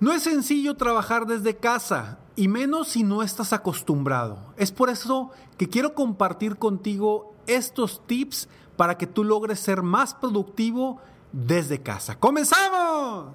No es sencillo trabajar desde casa, y menos si no estás acostumbrado. Es por eso que quiero compartir contigo estos tips para que tú logres ser más productivo desde casa. ¡Comenzamos!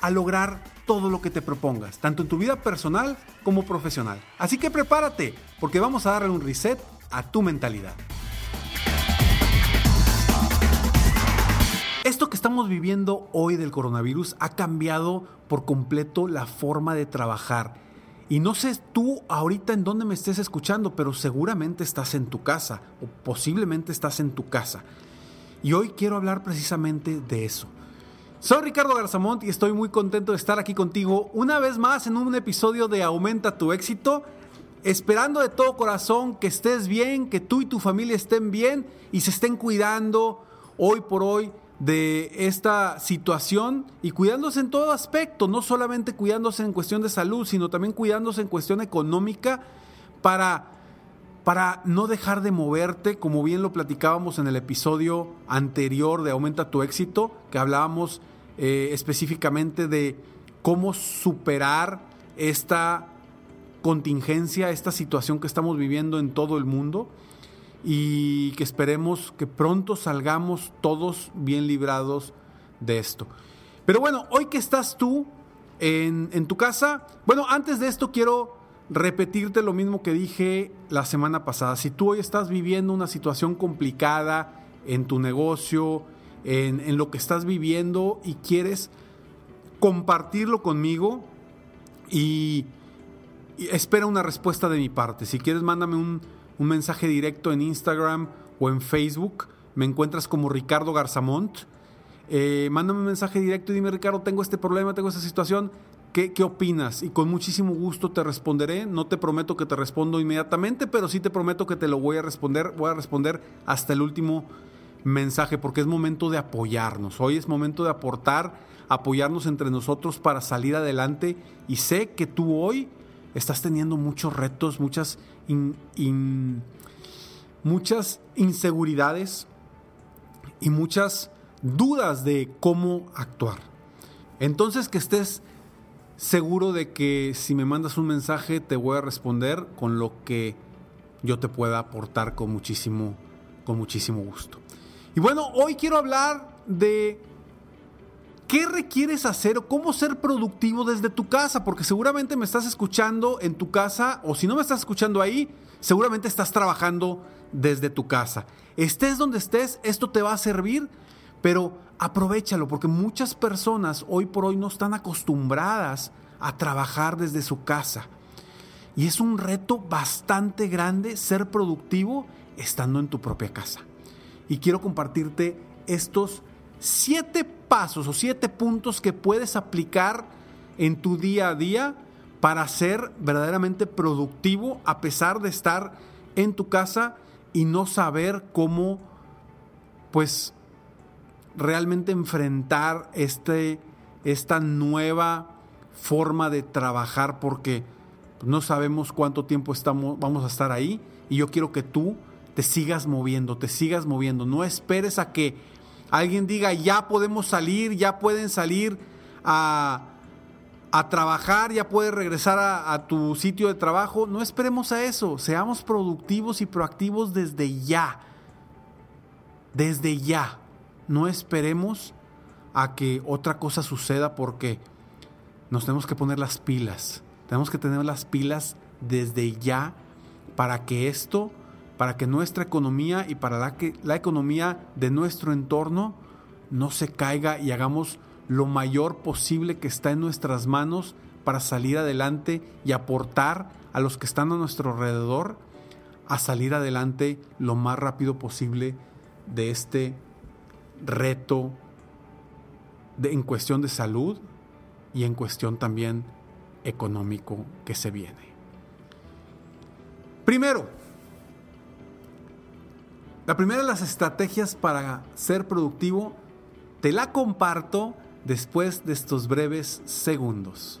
a lograr todo lo que te propongas, tanto en tu vida personal como profesional. Así que prepárate, porque vamos a darle un reset a tu mentalidad. Esto que estamos viviendo hoy del coronavirus ha cambiado por completo la forma de trabajar. Y no sé tú ahorita en dónde me estés escuchando, pero seguramente estás en tu casa o posiblemente estás en tu casa. Y hoy quiero hablar precisamente de eso. Soy Ricardo Garzamont y estoy muy contento de estar aquí contigo una vez más en un episodio de Aumenta tu éxito, esperando de todo corazón que estés bien, que tú y tu familia estén bien y se estén cuidando hoy por hoy de esta situación y cuidándose en todo aspecto, no solamente cuidándose en cuestión de salud, sino también cuidándose en cuestión económica para, para no dejar de moverte, como bien lo platicábamos en el episodio anterior de Aumenta tu éxito, que hablábamos eh, específicamente de cómo superar esta contingencia, esta situación que estamos viviendo en todo el mundo y que esperemos que pronto salgamos todos bien librados de esto. Pero bueno, hoy que estás tú en, en, tu casa, bueno, antes de esto quiero repetirte lo mismo que dije la semana pasada. Si tú hoy estás viviendo una situación complicada en tu negocio, en, lo que estás viviendo y quieres compartirlo conmigo y, espera una respuesta de mi parte. Si quieres, mándame un, un mensaje directo en Instagram o en Facebook. Me encuentras como Ricardo Garzamont. Eh, mándame un mensaje directo y dime, Ricardo, tengo este problema, tengo esta situación. ¿Qué, ¿Qué opinas? Y con muchísimo gusto te responderé. No te prometo que te respondo inmediatamente, pero sí te prometo que te lo voy a responder. Voy a responder hasta el último mensaje porque es momento de apoyarnos. Hoy es momento de aportar, apoyarnos entre nosotros para salir adelante. Y sé que tú hoy estás teniendo muchos retos, muchas, muchas inseguridades y muchas dudas de cómo actuar. Entonces que estés seguro de que si me mandas un mensaje te voy a responder con lo que yo te pueda aportar con muchísimo, con muchísimo gusto. Y bueno, hoy quiero hablar de ¿Qué requieres hacer o cómo ser productivo desde tu casa? Porque seguramente me estás escuchando en tu casa o si no me estás escuchando ahí, seguramente estás trabajando desde tu casa. Estés donde estés, esto te va a servir, pero aprovechalo porque muchas personas hoy por hoy no están acostumbradas a trabajar desde su casa. Y es un reto bastante grande ser productivo estando en tu propia casa. Y quiero compartirte estos siete pasos o siete puntos que puedes aplicar en tu día a día para ser verdaderamente productivo a pesar de estar en tu casa y no saber cómo pues realmente enfrentar este esta nueva forma de trabajar porque no sabemos cuánto tiempo estamos, vamos a estar ahí y yo quiero que tú te sigas moviendo, te sigas moviendo. No esperes a que alguien diga, ya podemos salir, ya pueden salir a, trabajar, ya puedes regresar a, a tu sitio de trabajo. No esperemos a eso, seamos productivos y proactivos desde ya. Desde ya. No esperemos a que otra cosa suceda porque nos tenemos que poner las pilas. Tenemos que tener las pilas desde ya para que esto para que nuestra economía y para la, que, la economía de nuestro entorno no se caiga y hagamos lo mayor posible que está en nuestras manos para salir adelante y aportar a los que están a nuestro alrededor a salir adelante lo más rápido posible de este reto de, en cuestión de salud y en cuestión también económico que se viene. Primero, la primera de las estrategias para ser productivo te la comparto después de estos breves segundos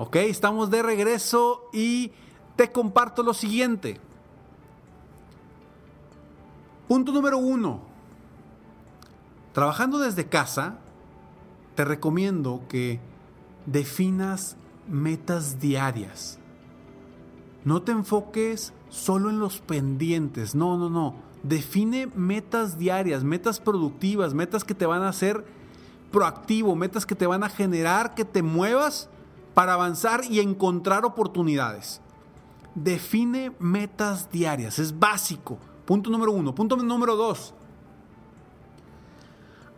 Ok, estamos de regreso y te comparto lo siguiente. Punto número uno. Trabajando desde casa, te recomiendo que definas metas diarias. No te enfoques solo en los pendientes, no, no, no. Define metas diarias, metas productivas, metas que te van a hacer proactivo, metas que te van a generar que te muevas para avanzar y encontrar oportunidades. Define metas diarias, es básico. Punto número uno. Punto número dos.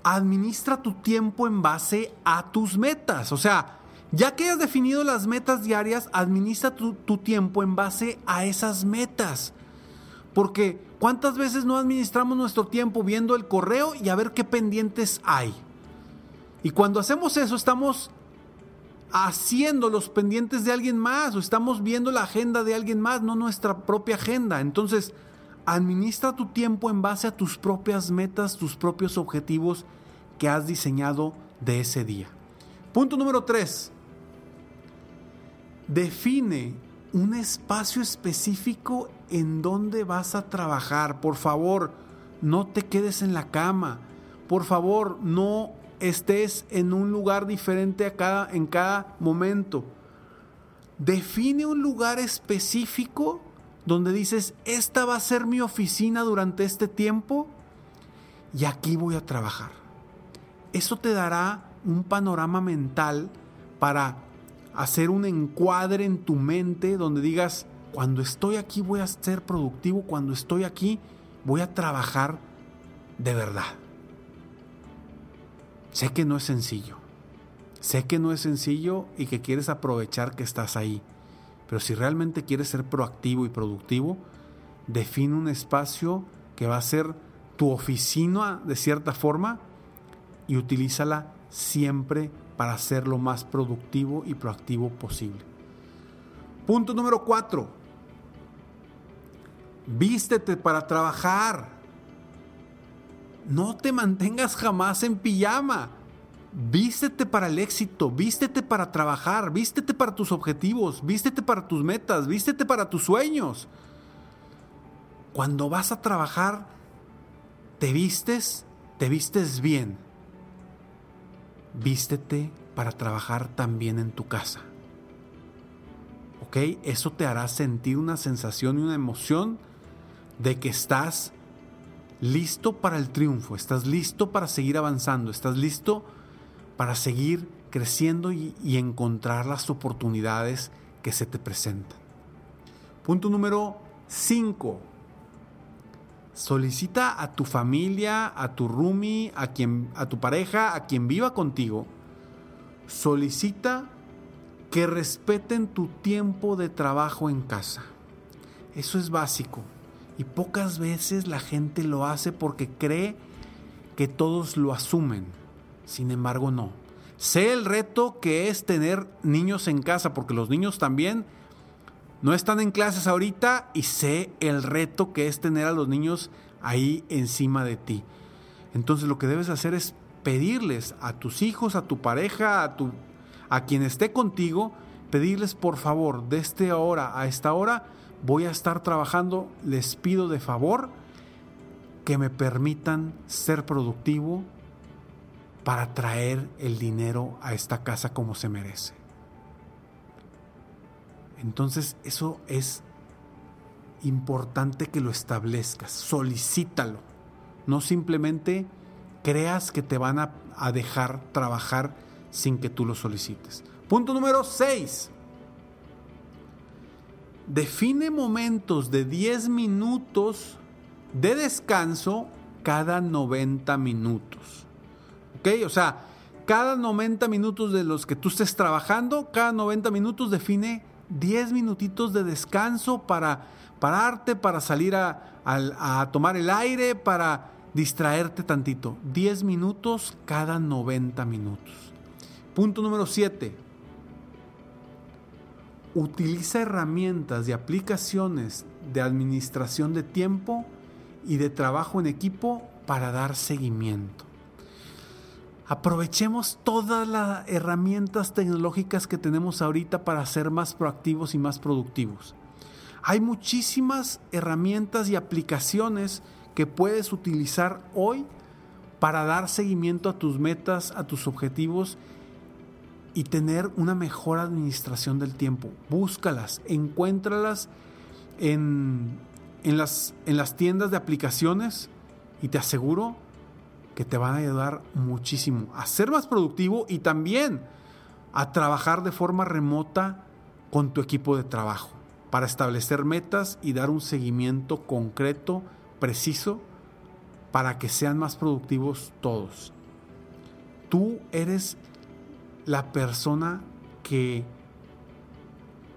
Administra tu tiempo en base a tus metas. O sea, ya que has definido las metas diarias, administra tu, tu tiempo en base a esas metas. Porque ¿cuántas veces no administramos nuestro tiempo viendo el correo y a ver qué pendientes hay? Y cuando hacemos eso estamos haciendo los pendientes de alguien más o estamos viendo la agenda de alguien más, no nuestra propia agenda. Entonces, administra tu tiempo en base a tus propias metas, tus propios objetivos que has diseñado de ese día. Punto número 3. Define un espacio específico en donde vas a trabajar. Por favor, no te quedes en la cama. Por favor, no estés en un lugar diferente a cada, en cada momento. Define un lugar específico donde dices, esta va a ser mi oficina durante este tiempo y aquí voy a trabajar. Eso te dará un panorama mental para hacer un encuadre en tu mente donde digas, cuando estoy aquí voy a ser productivo, cuando estoy aquí voy a trabajar de verdad. Sé que no es sencillo. Sé que no es sencillo y que quieres aprovechar que estás ahí. Pero si realmente quieres ser proactivo y productivo, define un espacio que va a ser tu oficina de cierta forma y utilízala siempre para ser lo más productivo y proactivo posible. Punto número cuatro. Vístete para trabajar. No te mantengas jamás en pijama. Vístete para el éxito, vístete para trabajar, vístete para tus objetivos, vístete para tus metas, vístete para tus sueños. Cuando vas a trabajar, te vistes, te vistes bien. Vístete para trabajar también en tu casa. ¿Ok? Eso te hará sentir una sensación y una emoción de que estás listo para el triunfo, estás listo para seguir avanzando, estás listo para seguir creciendo y, encontrar las oportunidades que se te presentan. Punto número 5. Solicita a tu familia, a tu roomie, a, quien, a tu pareja, a quien viva contigo. Solicita que respeten tu tiempo de trabajo en casa. Eso es básico. Y pocas veces la gente lo hace porque cree que todos lo asumen. Sin embargo, no. Sé el reto que es tener niños en casa, porque los niños también no están en clases ahorita y sé el reto que es tener a los niños ahí encima de ti. Entonces lo que debes hacer es pedirles a tus hijos, a tu pareja, a, tu, a quien esté contigo, pedirles por favor, de esta hora a esta hora voy a estar trabajando, les pido de favor que me permitan ser productivo, para traer el dinero a esta casa como se merece. Entonces eso es importante que lo establezcas, solicítalo. No simplemente creas que te van a, dejar trabajar sin que tú lo solicites. Punto número 6. Define momentos de 10 minutos de descanso cada 90 minutos. ¿Ok? O sea, cada 90 minutos de los que tú estés trabajando, cada 90 minutos define 10 minutitos de descanso para pararte, para salir a, a tomar el aire, para distraerte tantito. 10 minutos cada 90 minutos. Punto número 7. Utiliza herramientas y aplicaciones de administración de tiempo y de trabajo en equipo para dar seguimiento. Aprovechemos todas las herramientas tecnológicas que tenemos ahorita para ser más proactivos y más productivos. Hay muchísimas herramientas y aplicaciones que puedes utilizar hoy para dar seguimiento a tus metas, a tus objetivos y tener una mejor administración del tiempo. Búscalas, encuéntralas en, en, las, en las tiendas de aplicaciones y te aseguro que te van a ayudar muchísimo a ser más productivo y también a trabajar de forma remota con tu equipo de trabajo para establecer metas y dar un seguimiento concreto, preciso, para que sean más productivos todos. Tú eres la persona que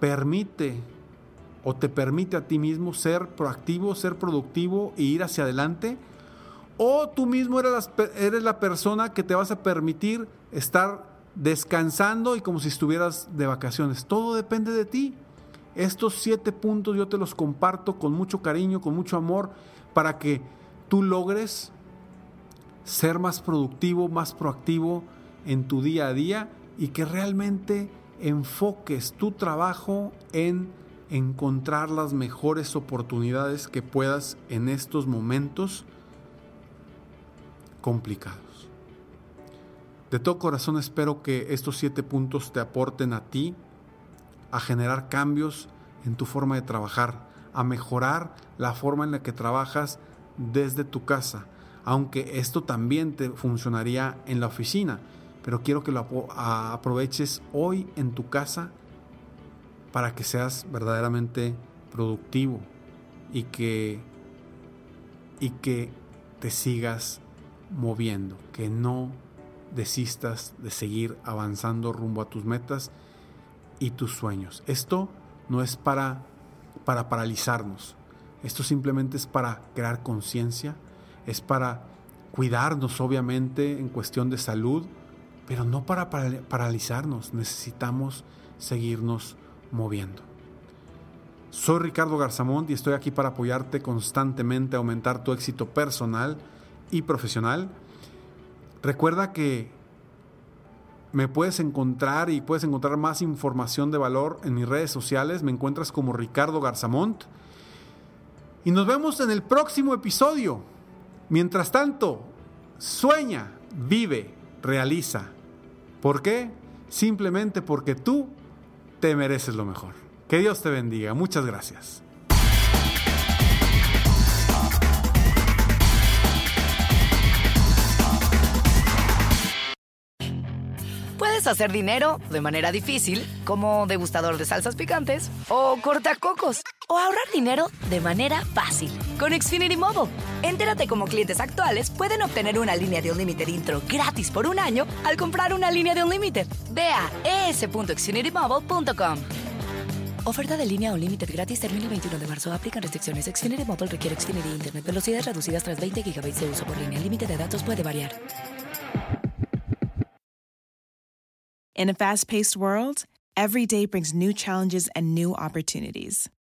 permite o te permite a ti mismo ser proactivo, ser productivo e ir hacia adelante o tú mismo eres la, eres la persona que te vas a permitir estar descansando y como si estuvieras de vacaciones. Todo depende de ti. Estos siete puntos yo te los comparto con mucho cariño, con mucho amor, para que tú logres ser más productivo, más proactivo en tu día a día y que realmente enfoques tu trabajo en encontrar las mejores oportunidades que puedas en estos momentos complicados. De todo corazón espero que estos siete puntos te aporten a ti a generar cambios en tu forma de trabajar, a mejorar la forma en la que trabajas desde tu casa, aunque esto también te funcionaría en la oficina, pero quiero que lo aproveches hoy en tu casa para que seas verdaderamente productivo y que y que te sigas moviendo, que no desistas de seguir avanzando rumbo a tus metas y tus sueños. Esto no es para, para paralizarnos, esto simplemente es para crear conciencia, es para cuidarnos obviamente en cuestión de salud, pero no para paralizarnos, necesitamos seguirnos moviendo. Soy Ricardo Garzamont y estoy aquí para apoyarte constantemente a aumentar tu éxito personal y profesional. Recuerda que me puedes encontrar y puedes encontrar más información de valor en mis redes sociales. Me encuentras como Ricardo Garzamont. Y nos vemos en el próximo episodio. Mientras tanto, sueña, vive, realiza. ¿Por qué? Simplemente porque tú te mereces lo mejor. Que Dios te bendiga. Muchas gracias. Puedes hacer dinero de manera difícil, como degustador de salsas picantes, o cortacocos, o ahorrar dinero de manera fácil con Xfinity Mobile. Entérate cómo clientes actuales pueden obtener una línea de un límite intro gratis por un año al comprar una línea de un límite. Ve a es.xfinitymobile.com. Oferta de línea o límite gratis termina el 21 de marzo. Aplican restricciones. Xfinity Mobile requiere Xfinity Internet. Velocidades reducidas tras 20 GB de uso por línea. El límite de datos puede variar. In a fast-paced world, every day brings new challenges and new opportunities.